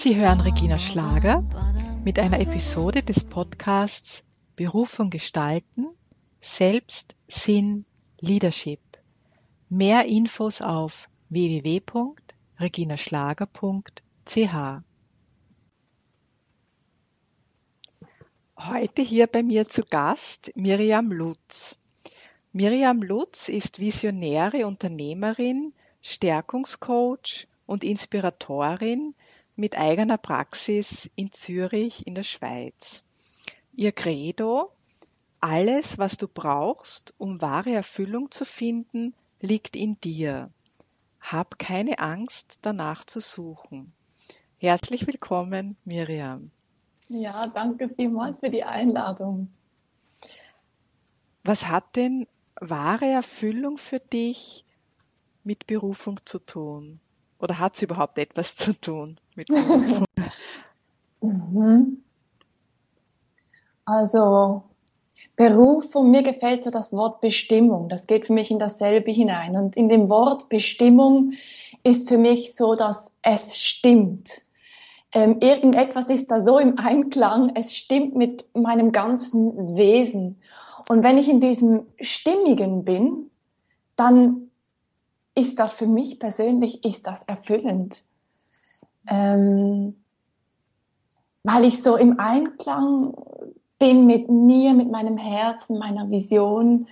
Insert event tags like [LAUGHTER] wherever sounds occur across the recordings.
Sie hören Regina Schlager mit einer Episode des Podcasts Berufung gestalten, Selbst, Sinn, Leadership. Mehr Infos auf www.reginaschlager.ch. Heute hier bei mir zu Gast Miriam Lutz. Miriam Lutz ist visionäre Unternehmerin, Stärkungscoach und Inspiratorin mit eigener Praxis in Zürich in der Schweiz. Ihr Credo, alles, was du brauchst, um wahre Erfüllung zu finden, liegt in dir. Hab keine Angst, danach zu suchen. Herzlich willkommen, Miriam. Ja, danke vielmals für die Einladung. Was hat denn wahre Erfüllung für dich mit Berufung zu tun? Oder hat es überhaupt etwas zu tun mit [LAUGHS] Berufung? mhm. Also Berufung, mir gefällt so das Wort Bestimmung. Das geht für mich in dasselbe hinein. Und in dem Wort Bestimmung ist für mich so, dass es stimmt. Ähm, irgendetwas ist da so im Einklang, es stimmt mit meinem ganzen Wesen. Und wenn ich in diesem Stimmigen bin, dann ist das für mich persönlich, ist das erfüllend. Ähm, weil ich so im Einklang bin mit mir, mit meinem Herzen, meiner Vision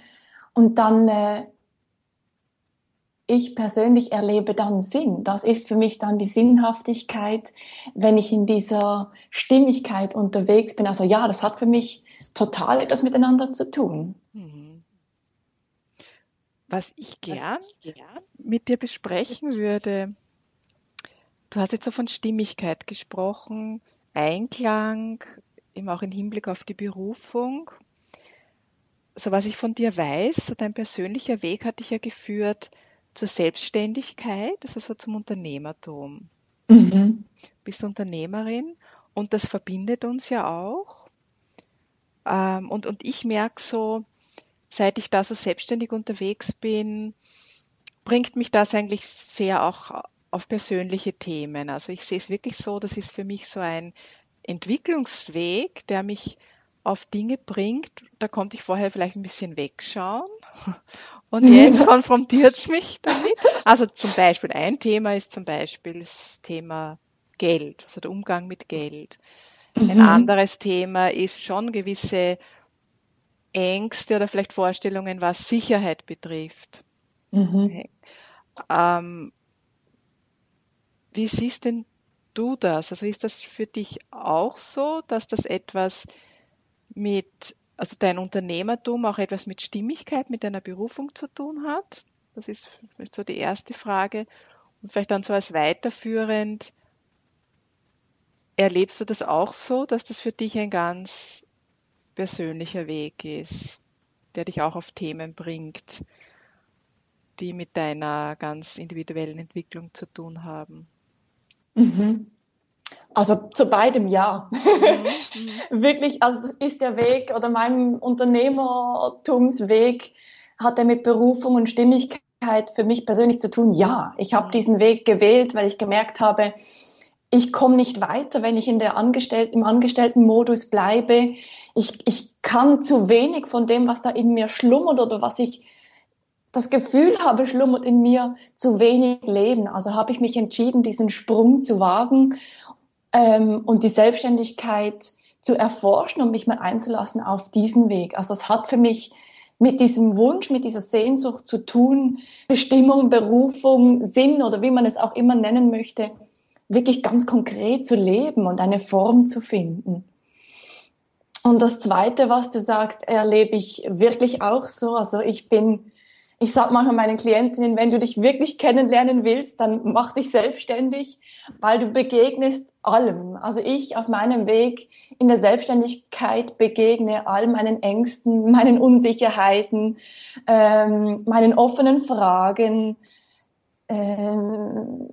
und dann äh, ich persönlich erlebe dann Sinn. Das ist für mich dann die Sinnhaftigkeit, wenn ich in dieser Stimmigkeit unterwegs bin. Also ja, das hat für mich total etwas miteinander zu tun. Mhm. Was ich gern mit dir besprechen würde, du hast jetzt so von Stimmigkeit gesprochen, Einklang, eben auch im Hinblick auf die Berufung. So was ich von dir weiß, so dein persönlicher Weg hat dich ja geführt zur Selbstständigkeit, also so zum Unternehmertum. Mhm. Bist Unternehmerin und das verbindet uns ja auch. Ähm, und, und ich merke so, seit ich da so selbstständig unterwegs bin, bringt mich das eigentlich sehr auch auf persönliche Themen. Also ich sehe es wirklich so, das ist für mich so ein Entwicklungsweg, der mich auf Dinge bringt, da konnte ich vorher vielleicht ein bisschen wegschauen. [LAUGHS] Und jetzt [LAUGHS] konfrontiert es mich damit. Also zum Beispiel, ein Thema ist zum Beispiel das Thema Geld, also der Umgang mit Geld. Ein mhm. anderes Thema ist schon gewisse Ängste oder vielleicht Vorstellungen, was Sicherheit betrifft. Mhm. Ähm, wie siehst denn du das? Also ist das für dich auch so, dass das etwas mit, also dein Unternehmertum auch etwas mit Stimmigkeit, mit deiner Berufung zu tun hat? Das ist so die erste Frage. Und vielleicht dann so als weiterführend, erlebst du das auch so, dass das für dich ein ganz persönlicher Weg ist, der dich auch auf Themen bringt, die mit deiner ganz individuellen Entwicklung zu tun haben? Mhm. Also zu beidem ja. Mhm. [LAUGHS] Wirklich, also ist der Weg oder mein Unternehmertumsweg hat er mit Berufung und Stimmigkeit für mich persönlich zu tun? Ja, ich habe mhm. diesen Weg gewählt, weil ich gemerkt habe, ich komme nicht weiter, wenn ich in der Angestellten, im Angestelltenmodus bleibe. Ich, ich kann zu wenig von dem, was da in mir schlummert oder was ich das Gefühl habe, schlummert in mir, zu wenig leben. Also habe ich mich entschieden, diesen Sprung zu wagen ähm, und die Selbstständigkeit zu erforschen und mich mal einzulassen auf diesen Weg. Also es hat für mich mit diesem Wunsch, mit dieser Sehnsucht zu tun, Bestimmung, Berufung, Sinn oder wie man es auch immer nennen möchte, wirklich ganz konkret zu leben und eine Form zu finden. Und das Zweite, was du sagst, erlebe ich wirklich auch so. Also ich bin ich sage manchmal meinen Klientinnen, wenn du dich wirklich kennenlernen willst, dann mach dich selbstständig, weil du begegnest allem. Also ich auf meinem Weg in der Selbstständigkeit begegne all meinen Ängsten, meinen Unsicherheiten, ähm, meinen offenen Fragen, ähm,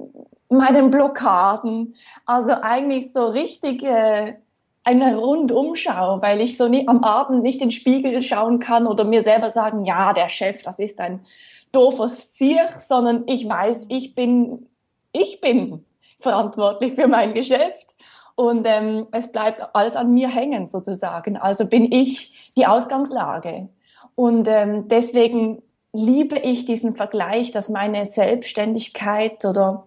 meinen Blockaden. Also eigentlich so richtige eine Rundumschau, weil ich so nie, am Abend nicht in den Spiegel schauen kann oder mir selber sagen, ja, der Chef, das ist ein doofer Zier, sondern ich weiß, ich bin, ich bin. verantwortlich für mein Geschäft und ähm, es bleibt alles an mir hängen sozusagen. Also bin ich die Ausgangslage. Und ähm, deswegen liebe ich diesen Vergleich, dass meine Selbstständigkeit oder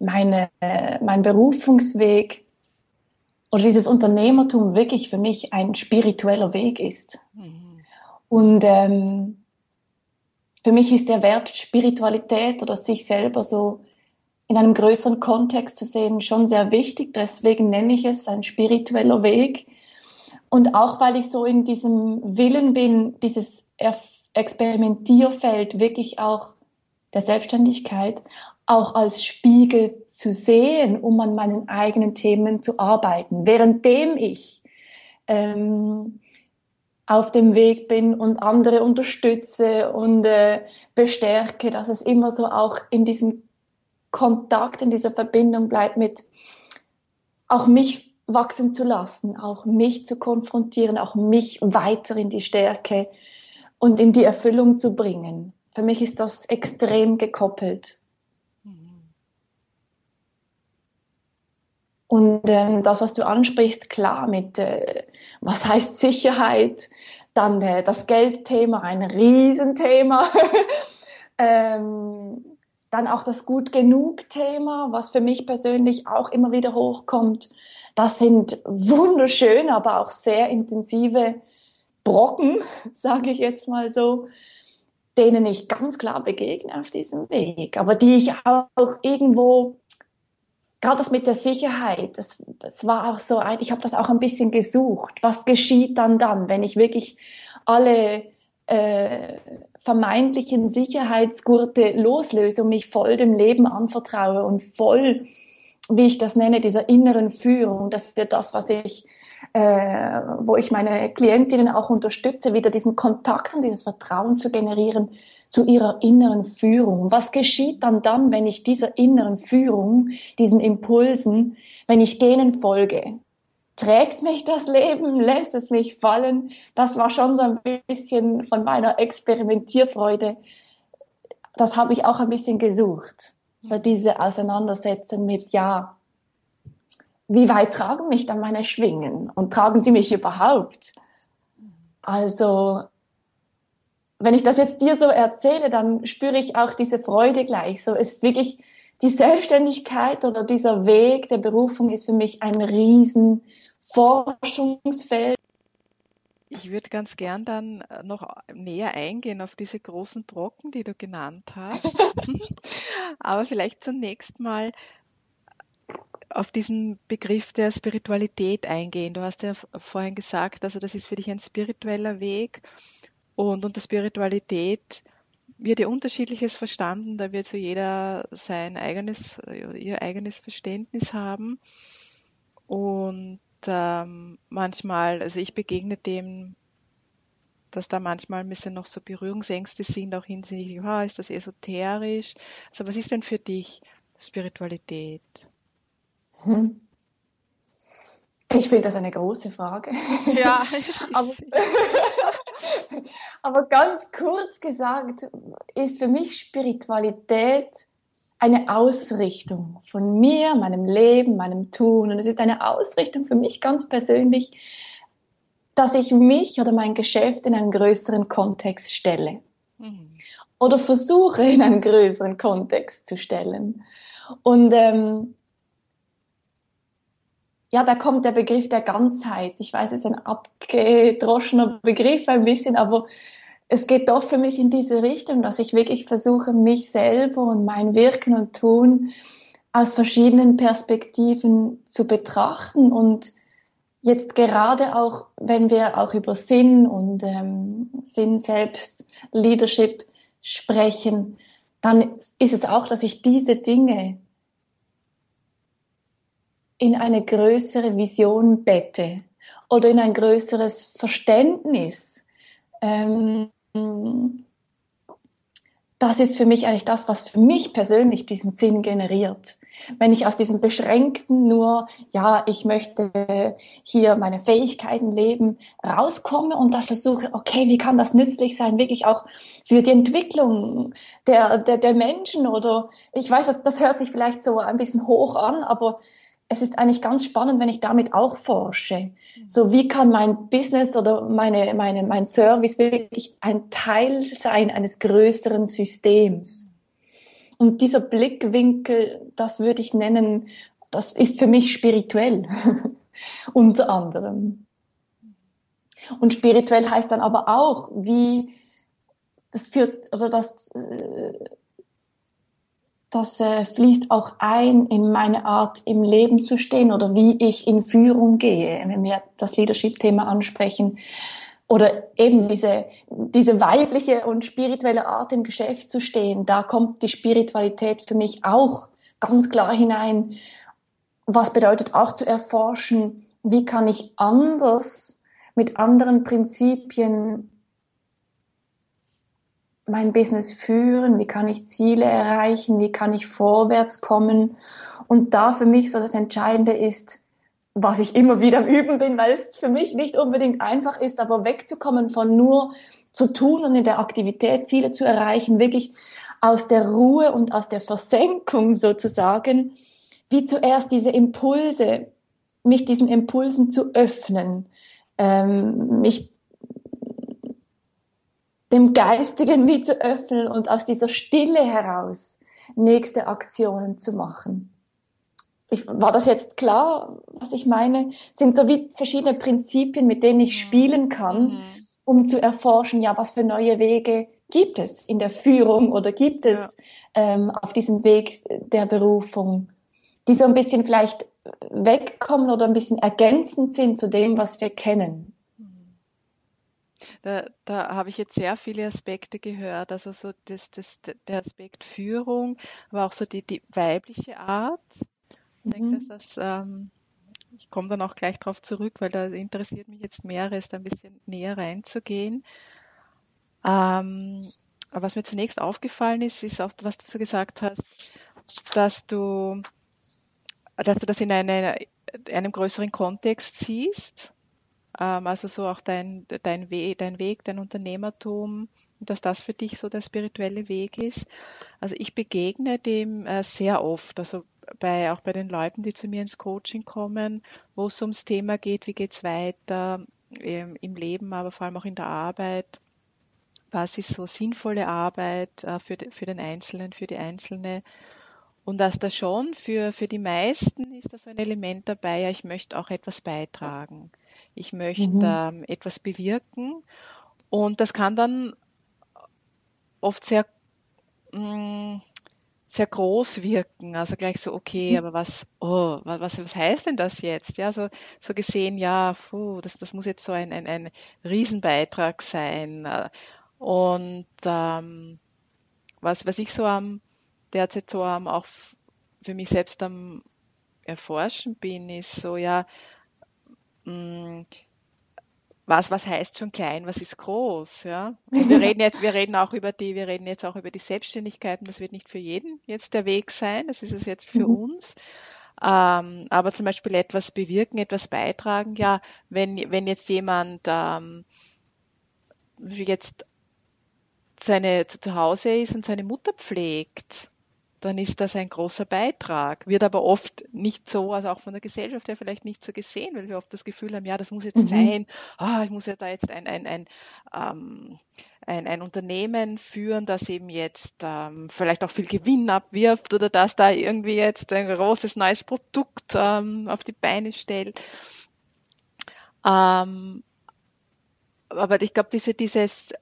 meine, äh, mein Berufungsweg oder dieses Unternehmertum wirklich für mich ein spiritueller Weg ist. Mhm. Und ähm, für mich ist der Wert Spiritualität oder sich selber so in einem größeren Kontext zu sehen schon sehr wichtig. Deswegen nenne ich es ein spiritueller Weg. Und auch weil ich so in diesem Willen bin, dieses Experimentierfeld wirklich auch der Selbstständigkeit auch als Spiegel zu sehen, um an meinen eigenen Themen zu arbeiten, währenddem ich ähm, auf dem Weg bin und andere unterstütze und äh, bestärke, dass es immer so auch in diesem Kontakt, in dieser Verbindung bleibt mit auch mich wachsen zu lassen, auch mich zu konfrontieren, auch mich weiter in die Stärke und in die Erfüllung zu bringen. Für mich ist das extrem gekoppelt. Und ähm, das, was du ansprichst, klar, mit äh, was heißt Sicherheit, dann äh, das Geldthema, ein Riesenthema. [LAUGHS] ähm, dann auch das Gut genug Thema, was für mich persönlich auch immer wieder hochkommt. Das sind wunderschöne, aber auch sehr intensive Brocken, [LAUGHS] sage ich jetzt mal so, denen ich ganz klar begegne auf diesem Weg, aber die ich auch irgendwo gerade das mit der Sicherheit, das, das war auch so ein, ich habe das auch ein bisschen gesucht. Was geschieht dann dann, wenn ich wirklich alle äh, vermeintlichen Sicherheitsgurte loslöse und mich voll dem Leben anvertraue und voll, wie ich das nenne, dieser inneren Führung. Das ist ja das, was ich, äh, wo ich meine Klientinnen auch unterstütze, wieder diesen Kontakt und dieses Vertrauen zu generieren zu ihrer inneren Führung. Was geschieht dann dann, wenn ich dieser inneren Führung, diesen Impulsen, wenn ich denen folge? Trägt mich das Leben? [LAUGHS] Lässt es mich fallen? Das war schon so ein bisschen von meiner Experimentierfreude. Das habe ich auch ein bisschen gesucht. So diese Auseinandersetzung mit, ja, wie weit tragen mich dann meine Schwingen? Und tragen sie mich überhaupt? Also wenn ich das jetzt dir so erzähle, dann spüre ich auch diese Freude gleich. So, es ist wirklich die Selbstständigkeit oder dieser Weg der Berufung ist für mich ein riesen Forschungsfeld. Ich würde ganz gern dann noch näher eingehen auf diese großen Brocken, die du genannt hast. [LAUGHS] Aber vielleicht zunächst mal auf diesen Begriff der Spiritualität eingehen. Du hast ja vorhin gesagt, also das ist für dich ein spiritueller Weg und unter Spiritualität wird ja unterschiedliches verstanden, da wird so jeder sein eigenes, ihr eigenes Verständnis haben. Und ähm, manchmal, also ich begegne dem, dass da manchmal ein bisschen noch so Berührungsängste sind, auch hinsichtlich, oh, ist das esoterisch? Also was ist denn für dich Spiritualität? Hm. Ich finde das eine große Frage. Ja. [LAUGHS] Aber, [LAUGHS] [LAUGHS] aber ganz kurz gesagt ist für mich Spiritualität eine Ausrichtung von mir, meinem Leben, meinem Tun. Und es ist eine Ausrichtung für mich ganz persönlich, dass ich mich oder mein Geschäft in einen größeren Kontext stelle. Mhm. Oder versuche in einen größeren Kontext zu stellen. Und ähm, ja, da kommt der Begriff der Ganzheit. Ich weiß, es ist ein abgedroschener Begriff ein bisschen, aber es geht doch für mich in diese Richtung, dass ich wirklich versuche, mich selber und mein Wirken und Tun aus verschiedenen Perspektiven zu betrachten und jetzt gerade auch, wenn wir auch über Sinn und ähm, Sinn selbst, Leadership sprechen, dann ist es auch, dass ich diese Dinge in eine größere Vision bette oder in ein größeres Verständnis. Ähm, das ist für mich eigentlich das, was für mich persönlich diesen Sinn generiert. Wenn ich aus diesem beschränkten nur, ja, ich möchte hier meine Fähigkeiten leben, rauskomme und das versuche, okay, wie kann das nützlich sein, wirklich auch für die Entwicklung der, der, der Menschen oder ich weiß, das, das hört sich vielleicht so ein bisschen hoch an, aber es ist eigentlich ganz spannend, wenn ich damit auch forsche. So, wie kann mein Business oder meine, meine, mein Service wirklich ein Teil sein eines größeren Systems? Und dieser Blickwinkel, das würde ich nennen, das ist für mich spirituell, [LAUGHS] unter anderem. Und spirituell heißt dann aber auch, wie das führt oder das äh, das äh, fließt auch ein in meine Art im Leben zu stehen oder wie ich in Führung gehe, wenn wir das Leadership-Thema ansprechen. Oder eben diese, diese weibliche und spirituelle Art im Geschäft zu stehen, da kommt die Spiritualität für mich auch ganz klar hinein. Was bedeutet auch zu erforschen, wie kann ich anders mit anderen Prinzipien mein Business führen, wie kann ich Ziele erreichen, wie kann ich vorwärts kommen. Und da für mich so das Entscheidende ist, was ich immer wieder am Üben bin, weil es für mich nicht unbedingt einfach ist, aber wegzukommen von nur zu tun und in der Aktivität Ziele zu erreichen, wirklich aus der Ruhe und aus der Versenkung sozusagen, wie zuerst diese Impulse, mich diesen Impulsen zu öffnen, ähm, mich dem Geistigen wie zu öffnen und aus dieser Stille heraus nächste Aktionen zu machen. Ich, war das jetzt klar, was ich meine? Es sind so wie verschiedene Prinzipien, mit denen ich spielen kann, mhm. um zu erforschen, ja, was für neue Wege gibt es in der Führung oder gibt es ja. ähm, auf diesem Weg der Berufung, die so ein bisschen vielleicht wegkommen oder ein bisschen ergänzend sind zu dem, was wir kennen. Da, da habe ich jetzt sehr viele Aspekte gehört, also so das, das, der Aspekt Führung, aber auch so die, die weibliche Art. Ich denke, dass mhm. das, ähm, ich komme dann auch gleich darauf zurück, weil da interessiert mich jetzt mehreres, da ein bisschen näher reinzugehen. Ähm, aber was mir zunächst aufgefallen ist, ist auch, was du so gesagt hast, dass du, dass du das in eine, einem größeren Kontext siehst also so auch dein, dein, We dein Weg, dein Unternehmertum, dass das für dich so der spirituelle Weg ist. Also ich begegne dem äh, sehr oft, also bei, auch bei den Leuten, die zu mir ins Coaching kommen, wo es ums Thema geht, wie geht es weiter ähm, im Leben, aber vor allem auch in der Arbeit. Was ist so sinnvolle Arbeit äh, für, für den Einzelnen, für die Einzelne? Und dass da schon für, für die meisten ist da so ein Element dabei, ja, ich möchte auch etwas beitragen. Ich möchte mhm. ähm, etwas bewirken. Und das kann dann oft sehr, mh, mm, sehr groß wirken. Also gleich so, okay, mhm. aber was, oh, was, was heißt denn das jetzt? Ja, so, so gesehen, ja, puh, das, das muss jetzt so ein, ein, ein Riesenbeitrag sein. Und ähm, was, was ich so am derzeit so am auch für mich selbst am Erforschen bin, ist so, ja, Mm, was, was heißt schon klein, was ist groß, ja? [LAUGHS] Und wir reden jetzt, wir reden auch über die, wir reden jetzt auch über die Selbstständigkeiten. Das wird nicht für jeden jetzt der Weg sein. Das ist es jetzt für mhm. uns. Ähm, aber zum Beispiel etwas bewirken, etwas beitragen. Ja, wenn, wenn jetzt jemand ähm, jetzt seine zu Hause ist und seine Mutter pflegt, dann ist das ein großer Beitrag. Wird aber oft nicht so, also auch von der Gesellschaft her vielleicht nicht so gesehen, weil wir oft das Gefühl haben, ja, das muss jetzt mhm. sein, oh, ich muss ja da jetzt ein, ein, ein, ähm, ein, ein Unternehmen führen, das eben jetzt ähm, vielleicht auch viel Gewinn abwirft oder das da irgendwie jetzt ein großes neues Produkt ähm, auf die Beine stellt. Ähm, aber ich glaube, diese, dieses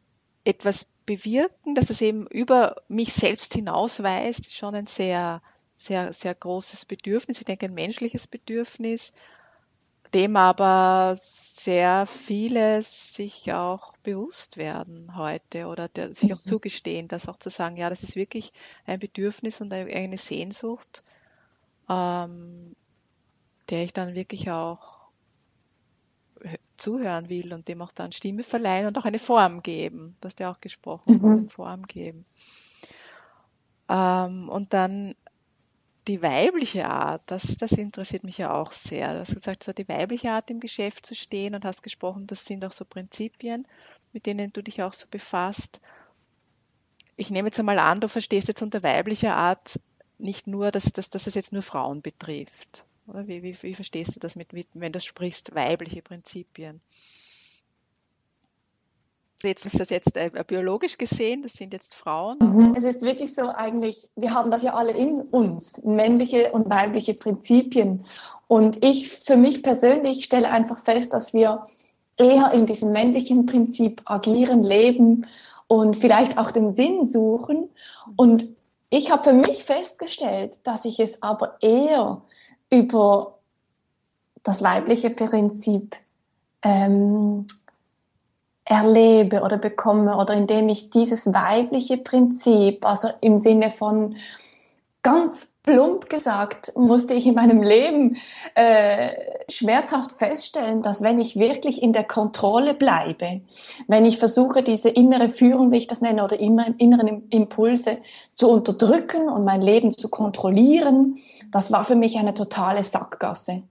etwas bewirken, dass es eben über mich selbst hinausweist, ist schon ein sehr, sehr, sehr großes Bedürfnis. Ich denke, ein menschliches Bedürfnis, dem aber sehr viele sich auch bewusst werden heute oder der, sich auch mhm. zugestehen, das auch zu sagen, ja, das ist wirklich ein Bedürfnis und eine Sehnsucht, ähm, der ich dann wirklich auch zuhören will und dem auch dann Stimme verleihen und auch eine Form geben. Du hast ja auch gesprochen, mhm. Form geben. Ähm, und dann die weibliche Art, das, das interessiert mich ja auch sehr. Du hast gesagt, so die weibliche Art im Geschäft zu stehen und hast gesprochen, das sind auch so Prinzipien, mit denen du dich auch so befasst. Ich nehme jetzt einmal an, du verstehst jetzt unter weiblicher Art nicht nur, dass, dass, dass es jetzt nur Frauen betrifft. Oder wie, wie, wie verstehst du das mit, wenn du sprichst, weibliche Prinzipien? jetzt ist das jetzt äh, biologisch gesehen, das sind jetzt Frauen. Mhm. Es ist wirklich so eigentlich, wir haben das ja alle in uns, männliche und weibliche Prinzipien. Und ich für mich persönlich stelle einfach fest, dass wir eher in diesem männlichen Prinzip agieren, leben und vielleicht auch den Sinn suchen. Und ich habe für mich festgestellt, dass ich es aber eher über das weibliche Prinzip ähm, erlebe oder bekomme oder indem ich dieses weibliche Prinzip, also im Sinne von ganz plump gesagt, musste ich in meinem Leben äh, schmerzhaft feststellen, dass wenn ich wirklich in der Kontrolle bleibe, wenn ich versuche, diese innere Führung, wie ich das nenne, oder inneren Impulse zu unterdrücken und mein Leben zu kontrollieren, das war für mich eine totale Sackgasse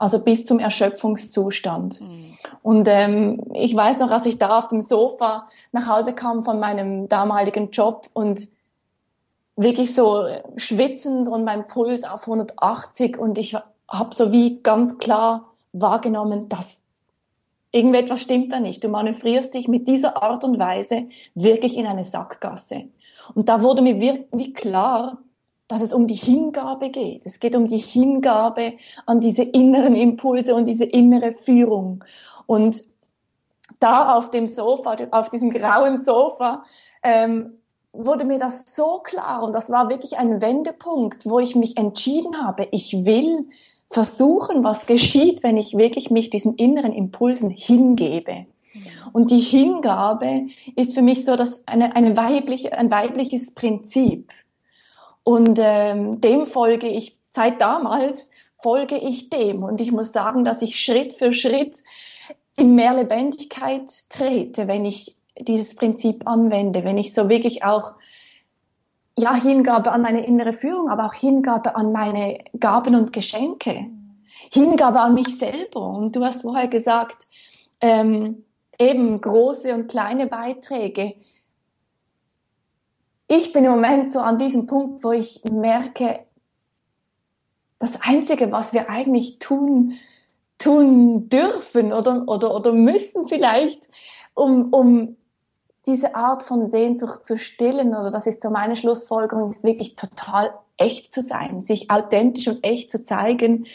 also bis zum Erschöpfungszustand. Mhm. Und ähm, ich weiß noch, als ich da auf dem Sofa nach Hause kam von meinem damaligen Job und wirklich so schwitzend und mein Puls auf 180 und ich habe so wie ganz klar wahrgenommen, dass irgendetwas stimmt da nicht. Du manövrierst dich mit dieser Art und Weise wirklich in eine Sackgasse. Und da wurde mir wirklich klar, dass es um die Hingabe geht. Es geht um die Hingabe an diese inneren Impulse und diese innere Führung. Und da auf dem Sofa, auf diesem grauen Sofa, ähm, wurde mir das so klar und das war wirklich ein Wendepunkt, wo ich mich entschieden habe, ich will versuchen, was geschieht, wenn ich wirklich mich diesen inneren Impulsen hingebe. Und die Hingabe ist für mich so dass eine, eine weibliche, ein weibliches Prinzip. Und ähm, dem folge ich, seit damals folge ich dem. Und ich muss sagen, dass ich Schritt für Schritt in mehr Lebendigkeit trete, wenn ich dieses Prinzip anwende, wenn ich so wirklich auch ja, Hingabe an meine innere Führung, aber auch Hingabe an meine Gaben und Geschenke. Hingabe an mich selber. Und du hast vorher gesagt, ähm, eben große und kleine Beiträge ich bin im Moment so an diesem Punkt, wo ich merke, das Einzige, was wir eigentlich tun, tun dürfen oder, oder, oder müssen vielleicht, um, um diese Art von Sehnsucht zu stillen, oder das ist so meine Schlussfolgerung, ist wirklich total echt zu sein, sich authentisch und echt zu zeigen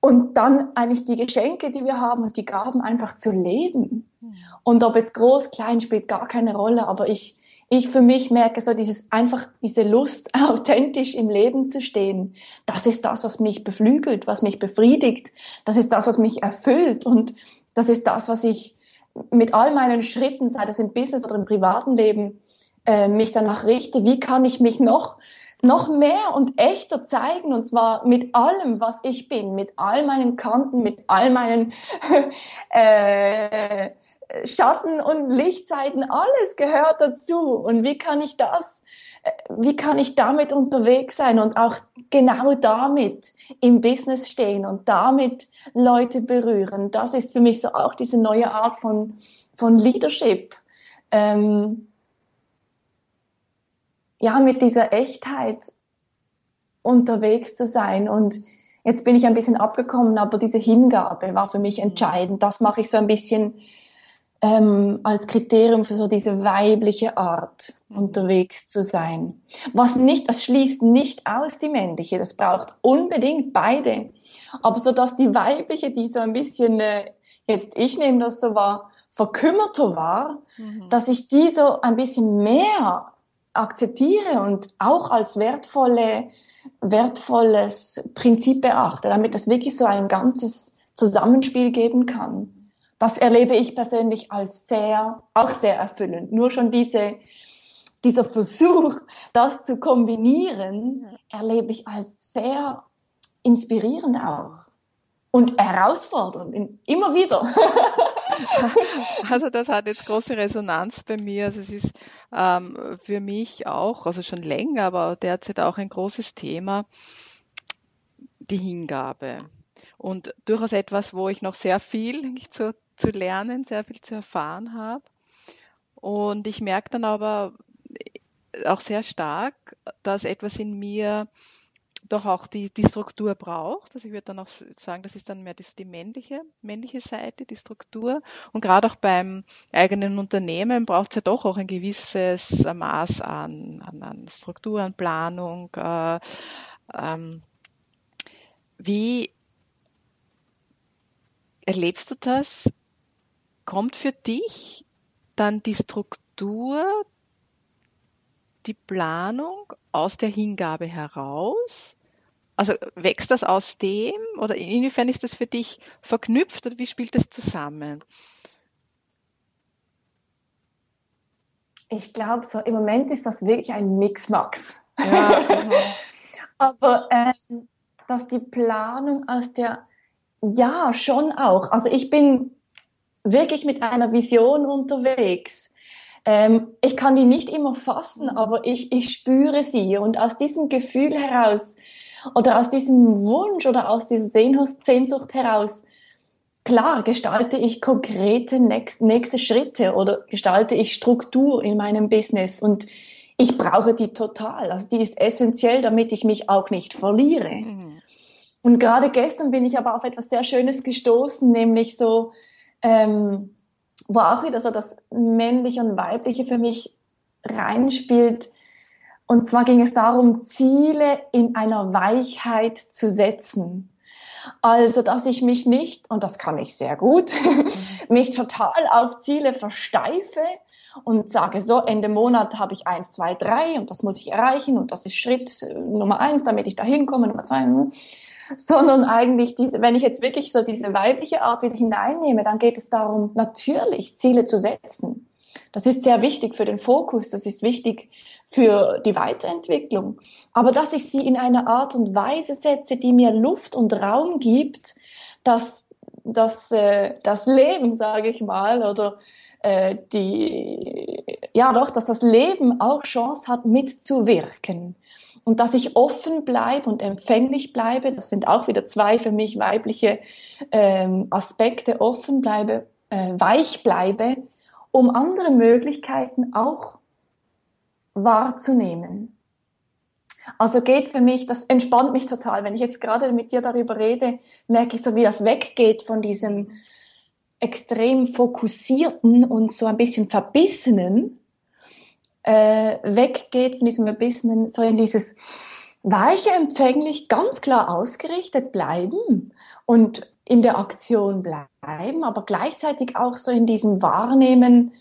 und dann eigentlich die Geschenke, die wir haben und die Gaben einfach zu leben. Hm. Und ob jetzt groß, klein spielt gar keine Rolle, aber ich, ich für mich merke so dieses einfach diese Lust [LAUGHS] authentisch im Leben zu stehen. Das ist das, was mich beflügelt, was mich befriedigt. Das ist das, was mich erfüllt und das ist das, was ich mit all meinen Schritten, sei das im Business oder im privaten Leben, äh, mich danach richte. Wie kann ich mich noch noch mehr und echter zeigen und zwar mit allem, was ich bin, mit all meinen Kanten, mit all meinen [LAUGHS] äh, Schatten und Lichtseiten, alles gehört dazu. Und wie kann ich das, wie kann ich damit unterwegs sein und auch genau damit im Business stehen und damit Leute berühren? Das ist für mich so auch diese neue Art von, von Leadership. Ähm, ja, mit dieser Echtheit unterwegs zu sein und Jetzt bin ich ein bisschen abgekommen, aber diese Hingabe war für mich entscheidend. Das mache ich so ein bisschen ähm, als Kriterium für so diese weibliche Art unterwegs zu sein. Was nicht, das schließt nicht aus die männliche, das braucht unbedingt beide. Aber so dass die weibliche, die so ein bisschen, äh, jetzt ich nehme das so wahr, verkümmerter war, mhm. dass ich die so ein bisschen mehr akzeptiere und auch als wertvolle, wertvolles Prinzip beachte, damit es wirklich so ein ganzes Zusammenspiel geben kann das erlebe ich persönlich als sehr, auch sehr erfüllend. Nur schon diese, dieser Versuch, das zu kombinieren, erlebe ich als sehr inspirierend auch. und herausfordernd, immer wieder. [LAUGHS] Also das hat jetzt große Resonanz bei mir. Also es ist ähm, für mich auch, also schon länger, aber derzeit auch ein großes Thema, die Hingabe. Und durchaus etwas, wo ich noch sehr viel zu, zu lernen, sehr viel zu erfahren habe. Und ich merke dann aber auch sehr stark, dass etwas in mir doch auch die, die Struktur braucht. Also ich würde dann auch sagen, das ist dann mehr die, die männliche, männliche Seite, die Struktur. Und gerade auch beim eigenen Unternehmen braucht es ja doch auch ein gewisses Maß an, an, an Struktur, an Planung. Äh, ähm, wie erlebst du das? Kommt für dich dann die Struktur, die Planung aus der Hingabe heraus? Also wächst das aus dem oder inwiefern ist das für dich verknüpft oder wie spielt das zusammen? Ich glaube, so im Moment ist das wirklich ein Mixmax. Ja, genau. [LAUGHS] Aber ähm, dass die Planung aus der, ja, schon auch. Also ich bin wirklich mit einer Vision unterwegs. Ähm, ich kann die nicht immer fassen, mhm. aber ich, ich spüre sie. Und aus diesem Gefühl heraus oder aus diesem Wunsch oder aus dieser Sehnsucht heraus, klar, gestalte ich konkrete nächste Schritte oder gestalte ich Struktur in meinem Business und ich brauche die total. Also die ist essentiell, damit ich mich auch nicht verliere. Mhm. Und gerade gestern bin ich aber auf etwas sehr Schönes gestoßen, nämlich so, ähm, wo auch wieder so das Männliche und Weibliche für mich reinspielt. Und zwar ging es darum, Ziele in einer Weichheit zu setzen. Also, dass ich mich nicht, und das kann ich sehr gut, [LAUGHS] mich total auf Ziele versteife und sage, so, Ende Monat habe ich eins, zwei, drei und das muss ich erreichen und das ist Schritt Nummer eins, damit ich da hinkomme, Nummer zwei, hm [LAUGHS] sondern eigentlich diese, wenn ich jetzt wirklich so diese weibliche Art wieder hineinnehme, dann geht es darum, natürlich Ziele zu setzen. Das ist sehr wichtig für den Fokus, das ist wichtig für die Weiterentwicklung. Aber dass ich sie in einer Art und Weise setze, die mir Luft und Raum gibt, dass, dass äh, das Leben, sage ich mal, oder äh, die, ja doch, dass das Leben auch Chance hat, mitzuwirken und dass ich offen bleibe und empfänglich bleibe. Das sind auch wieder zwei für mich weibliche ähm, Aspekte. Offen bleibe, äh, weich bleibe, um andere Möglichkeiten auch wahrzunehmen. Also geht für mich, das entspannt mich total. Wenn ich jetzt gerade mit dir darüber rede, merke ich so, wie das weggeht von diesem extrem fokussierten und so ein bisschen verbissenen äh, weggeht von diesem Verbissenen, so in dieses weiche, empfänglich, ganz klar ausgerichtet bleiben und in der Aktion bleiben, aber gleichzeitig auch so in diesem Wahrnehmen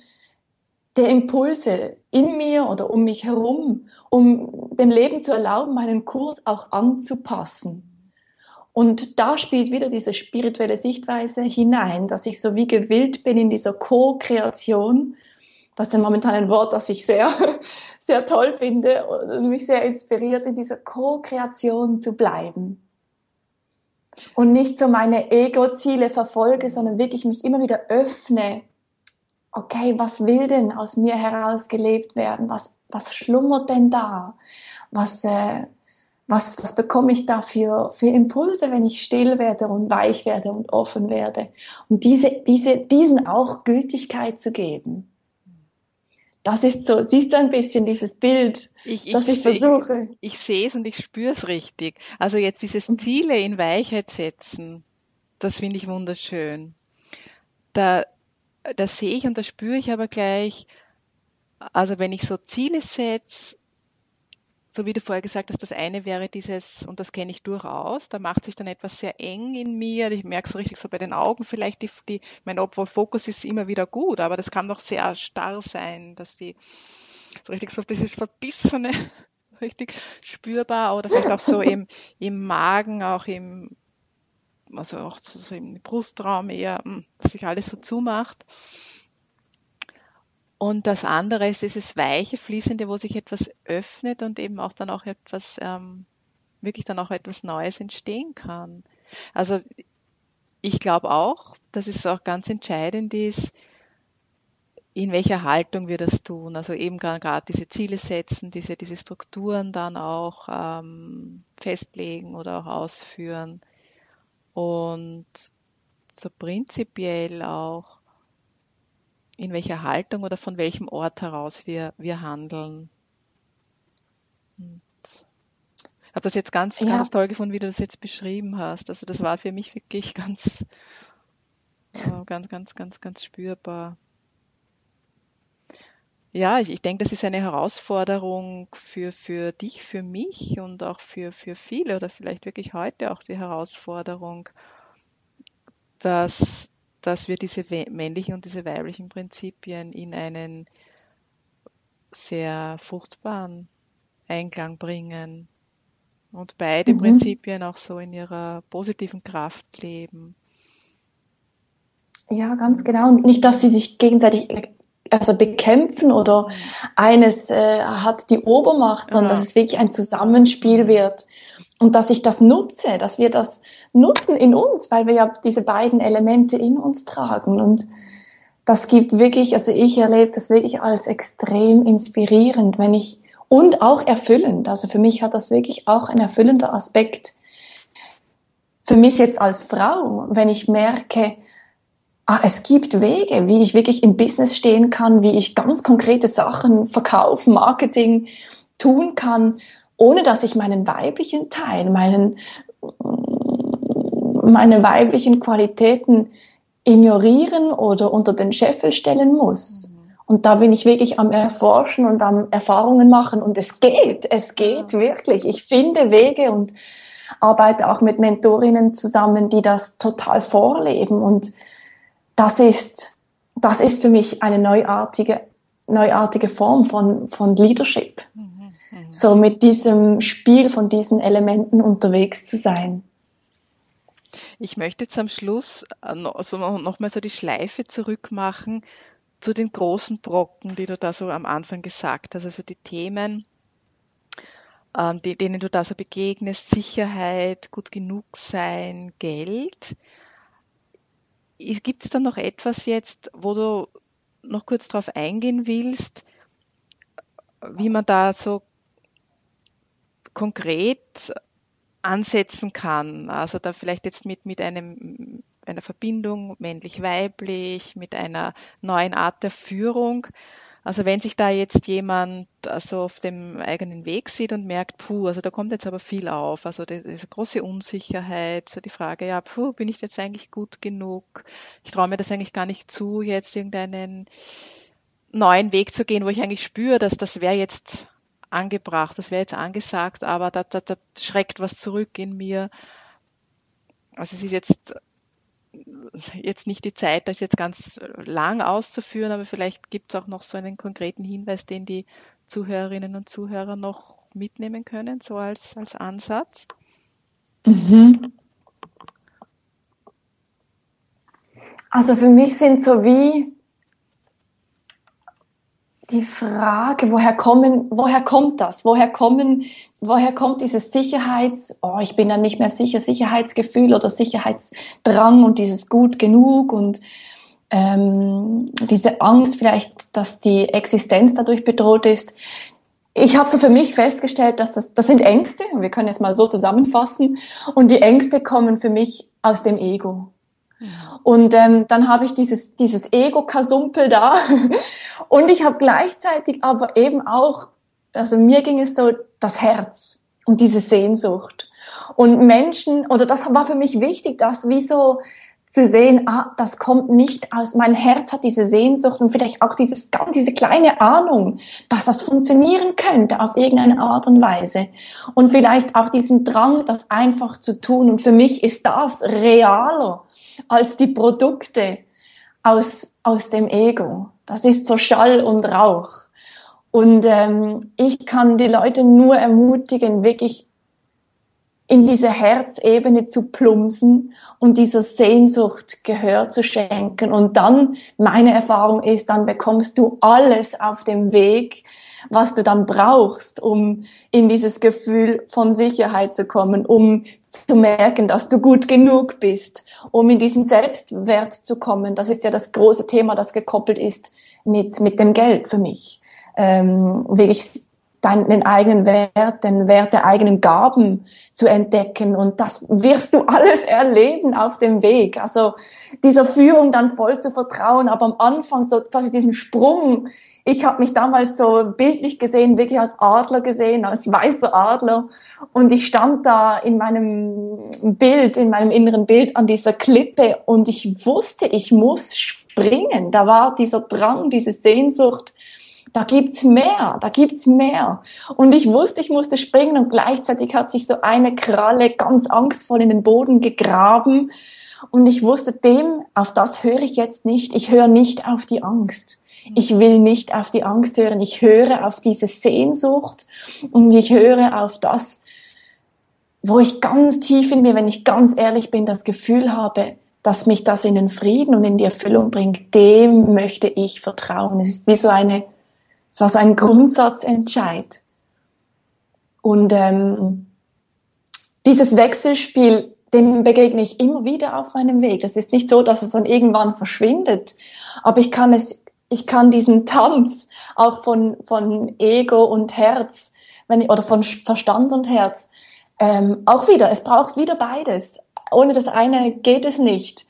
der Impulse in mir oder um mich herum, um dem Leben zu erlauben, meinen Kurs auch anzupassen. Und da spielt wieder diese spirituelle Sichtweise hinein, dass ich so wie gewillt bin in dieser Co-Kreation das ist momentan ein Wort, das ich sehr, [LAUGHS] sehr toll finde und mich sehr inspiriert, in dieser Co-Kreation zu bleiben. Und nicht so meine Ego-Ziele verfolge, sondern wirklich mich immer wieder öffne. Okay, was will denn aus mir heraus gelebt werden? Was, was schlummert denn da? Was, äh, was, was bekomme ich da für, für Impulse, wenn ich still werde und weich werde und offen werde? Und diese, diese, diesen auch Gültigkeit zu geben das ist so, siehst du ein bisschen dieses Bild, ich, ich, das ich versuche. Ich, ich sehe es und ich spüre es richtig. Also jetzt dieses mhm. Ziele in Weichheit setzen, das finde ich wunderschön. Da, da sehe ich und da spüre ich aber gleich, also wenn ich so Ziele setze, so wie du vorher gesagt hast, das eine wäre dieses, und das kenne ich durchaus, da macht sich dann etwas sehr eng in mir. Ich merke so richtig so bei den Augen vielleicht, die, die mein obwohl Fokus ist immer wieder gut, aber das kann doch sehr starr sein, dass die so richtig so dieses Verbissene [LAUGHS] richtig spürbar oder vielleicht auch so [LAUGHS] im, im Magen, auch im, also auch so, so im Brustraum eher, hm, dass sich alles so zumacht. Und das andere ist dieses weiche, fließende, wo sich etwas öffnet und eben auch dann auch etwas, ähm, wirklich dann auch etwas Neues entstehen kann. Also ich glaube auch, dass es auch ganz entscheidend ist, in welcher Haltung wir das tun. Also eben gerade diese Ziele setzen, diese, diese Strukturen dann auch ähm, festlegen oder auch ausführen. Und so prinzipiell auch, in welcher Haltung oder von welchem Ort heraus wir, wir handeln. Und ich habe das jetzt ganz, ja. ganz toll gefunden, wie du das jetzt beschrieben hast. Also das war für mich wirklich [LAUGHS] ganz, ganz, ganz, ganz, ganz spürbar. Ja, ich, ich denke, das ist eine Herausforderung für, für dich, für mich und auch für, für viele oder vielleicht wirklich heute auch die Herausforderung, dass, dass wir diese männlichen und diese weiblichen Prinzipien in einen sehr fruchtbaren Einklang bringen und beide mhm. Prinzipien auch so in ihrer positiven Kraft leben. Ja, ganz genau. Und nicht, dass sie sich gegenseitig also bekämpfen oder eines äh, hat die Obermacht, sondern ja. dass es wirklich ein Zusammenspiel wird und dass ich das nutze, dass wir das nutzen in uns, weil wir ja diese beiden Elemente in uns tragen und das gibt wirklich, also ich erlebe das wirklich als extrem inspirierend, wenn ich und auch erfüllend. Also für mich hat das wirklich auch ein erfüllender Aspekt. Für mich jetzt als Frau, wenn ich merke, ah, es gibt Wege, wie ich wirklich im Business stehen kann, wie ich ganz konkrete Sachen, Verkauf, Marketing tun kann, ohne dass ich meinen weiblichen Teil, meinen, meine weiblichen Qualitäten ignorieren oder unter den Scheffel stellen muss. Und da bin ich wirklich am Erforschen und am Erfahrungen machen. Und es geht, es geht wirklich. Ich finde Wege und arbeite auch mit Mentorinnen zusammen, die das total vorleben. Und das ist, das ist für mich eine neuartige, neuartige Form von, von Leadership. Mhm, mhm. So mit diesem Spiel von diesen Elementen unterwegs zu sein. Ich möchte jetzt am Schluss also nochmal so die Schleife zurückmachen zu den großen Brocken, die du da so am Anfang gesagt hast, also die Themen, ähm, denen du da so begegnest, Sicherheit, gut genug sein, Geld. Gibt es da noch etwas jetzt, wo du noch kurz darauf eingehen willst, wie man da so konkret ansetzen kann? Also da vielleicht jetzt mit, mit einem, einer Verbindung männlich-weiblich, mit einer neuen Art der Führung. Also wenn sich da jetzt jemand also auf dem eigenen Weg sieht und merkt, puh, also da kommt jetzt aber viel auf, also die, die große Unsicherheit, so die Frage, ja, puh, bin ich jetzt eigentlich gut genug? Ich traue mir das eigentlich gar nicht zu, jetzt irgendeinen neuen Weg zu gehen, wo ich eigentlich spüre, dass das wäre jetzt angebracht, das wäre jetzt angesagt, aber da, da, da schreckt was zurück in mir. Also es ist jetzt jetzt nicht die Zeit, das jetzt ganz lang auszuführen, aber vielleicht gibt es auch noch so einen konkreten Hinweis, den die Zuhörerinnen und Zuhörer noch mitnehmen können, so als, als Ansatz. Mhm. Also für mich sind so wie die Frage, woher kommen, woher kommt das? Woher kommen, woher kommt dieses Sicherheits, oh, ich bin dann nicht mehr sicher, Sicherheitsgefühl oder Sicherheitsdrang und dieses gut genug und ähm, diese Angst vielleicht, dass die Existenz dadurch bedroht ist. Ich habe so für mich festgestellt, dass das, das sind Ängste, wir können es mal so zusammenfassen, und die Ängste kommen für mich aus dem Ego. Und ähm, dann habe ich dieses, dieses Ego-Kasumpel da [LAUGHS] und ich habe gleichzeitig aber eben auch, also mir ging es so, das Herz und diese Sehnsucht. Und Menschen, oder das war für mich wichtig, das wie so zu sehen, ah, das kommt nicht aus, mein Herz hat diese Sehnsucht und vielleicht auch dieses, diese kleine Ahnung, dass das funktionieren könnte auf irgendeine Art und Weise. Und vielleicht auch diesen Drang, das einfach zu tun. Und für mich ist das realer als die Produkte aus, aus dem Ego. Das ist so Schall und Rauch. Und ähm, ich kann die Leute nur ermutigen, wirklich in diese Herzebene zu plumpsen und dieser Sehnsucht Gehör zu schenken. Und dann, meine Erfahrung ist, dann bekommst du alles auf dem Weg, was du dann brauchst, um in dieses Gefühl von Sicherheit zu kommen, um zu merken, dass du gut genug bist, um in diesen Selbstwert zu kommen. Das ist ja das große Thema, das gekoppelt ist mit, mit dem Geld für mich. Ähm, wirklich deinen eigenen Wert, den Wert der eigenen Gaben zu entdecken. Und das wirst du alles erleben auf dem Weg. Also dieser Führung dann voll zu vertrauen, aber am Anfang so quasi diesen Sprung. Ich habe mich damals so bildlich gesehen, wirklich als Adler gesehen, als weißer Adler. Und ich stand da in meinem Bild, in meinem inneren Bild an dieser Klippe und ich wusste, ich muss springen. Da war dieser Drang, diese Sehnsucht, da gibt's mehr, da gibt's mehr. Und ich wusste, ich musste springen und gleichzeitig hat sich so eine Kralle ganz angstvoll in den Boden gegraben. Und ich wusste, dem, auf das höre ich jetzt nicht. Ich höre nicht auf die Angst. Ich will nicht auf die Angst hören. Ich höre auf diese Sehnsucht und ich höre auf das, wo ich ganz tief in mir, wenn ich ganz ehrlich bin, das Gefühl habe, dass mich das in den Frieden und in die Erfüllung bringt. Dem möchte ich vertrauen. Es ist wie so eine es war so ein Grundsatzentscheid. Und ähm, dieses Wechselspiel, dem begegne ich immer wieder auf meinem Weg. Das ist nicht so, dass es dann irgendwann verschwindet, aber ich kann es, ich kann diesen Tanz auch von von Ego und Herz, wenn ich, oder von Verstand und Herz ähm, auch wieder. Es braucht wieder beides. Ohne das eine geht es nicht.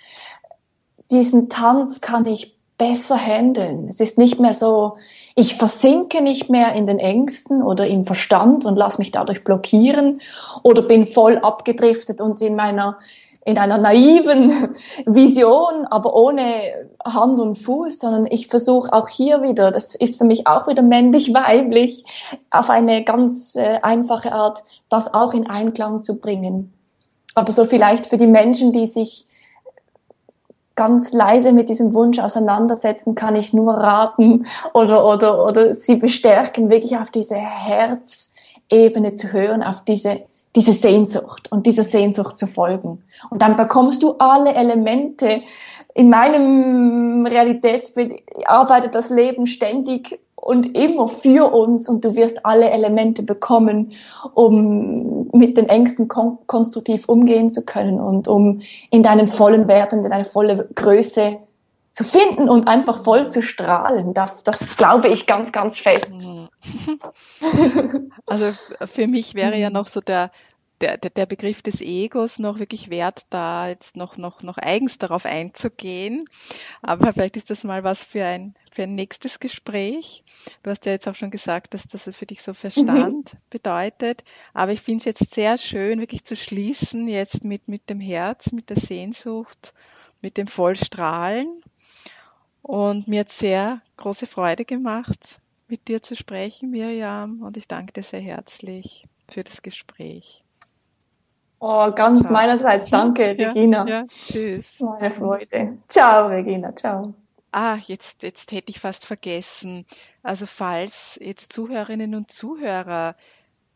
Diesen Tanz kann ich besser handeln. Es ist nicht mehr so, ich versinke nicht mehr in den Ängsten oder im Verstand und lasse mich dadurch blockieren oder bin voll abgedriftet und in meiner in einer naiven [LAUGHS] Vision, aber ohne Hand und Fuß, sondern ich versuche auch hier wieder, das ist für mich auch wieder männlich-weiblich, [LAUGHS] auf eine ganz äh, einfache Art, das auch in Einklang zu bringen. Aber so vielleicht für die Menschen, die sich ganz leise mit diesem Wunsch auseinandersetzen, kann ich nur raten oder, oder, oder sie bestärken, wirklich auf diese Herzebene zu hören, auf diese, diese Sehnsucht und dieser Sehnsucht zu folgen. Und dann bekommst du alle Elemente. In meinem Realitätsbild arbeitet das Leben ständig und immer für uns und du wirst alle Elemente bekommen, um mit den Ängsten kon konstruktiv umgehen zu können und um in deinen vollen Werten, in deine volle Größe zu finden und einfach voll zu strahlen. Das, das glaube ich ganz, ganz fest. [LAUGHS] Also für mich wäre ja noch so der, der, der Begriff des Egos noch wirklich wert, da jetzt noch, noch, noch eigens darauf einzugehen. Aber vielleicht ist das mal was für ein, für ein nächstes Gespräch. Du hast ja jetzt auch schon gesagt, dass das für dich so Verstand mhm. bedeutet. Aber ich finde es jetzt sehr schön, wirklich zu schließen, jetzt mit, mit dem Herz, mit der Sehnsucht, mit dem Vollstrahlen. Und mir hat sehr große Freude gemacht, mit dir zu sprechen, Miriam. Und ich danke dir sehr herzlich für das Gespräch. Oh, ganz [LAUGHS] ja. meinerseits danke, Regina. Ja, tschüss. Meine Freude. Ciao, Regina. Ciao. Ah, jetzt, jetzt hätte ich fast vergessen. Also falls jetzt Zuhörerinnen und Zuhörer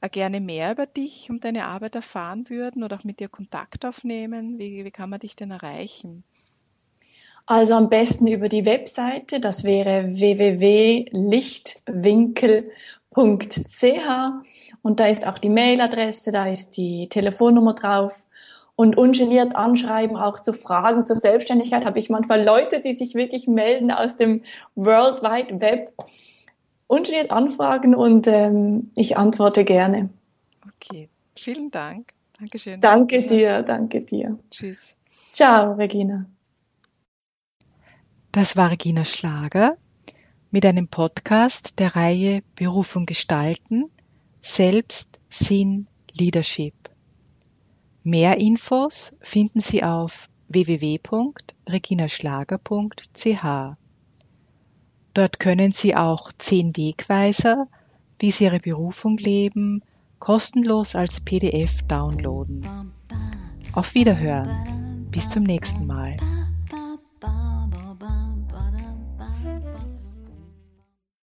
äh, gerne mehr über dich und deine Arbeit erfahren würden oder auch mit dir Kontakt aufnehmen, wie, wie kann man dich denn erreichen? Also am besten über die Webseite, das wäre www.lichtwinkel.ch und da ist auch die Mailadresse, da ist die Telefonnummer drauf. Und ungeniert anschreiben, auch zu Fragen zur Selbstständigkeit, habe ich manchmal Leute, die sich wirklich melden aus dem World Wide Web. Ungeniert anfragen und ähm, ich antworte gerne. Okay, vielen Dank. Dankeschön. Danke dir, danke dir. Tschüss. Ciao, Regina. Das war Regina Schlager mit einem Podcast der Reihe Berufung gestalten – selbst Sinn Leadership. Mehr Infos finden Sie auf www.reginaschlager.ch. Dort können Sie auch zehn Wegweiser, wie Sie Ihre Berufung leben, kostenlos als PDF downloaden. Auf Wiederhören. Bis zum nächsten Mal.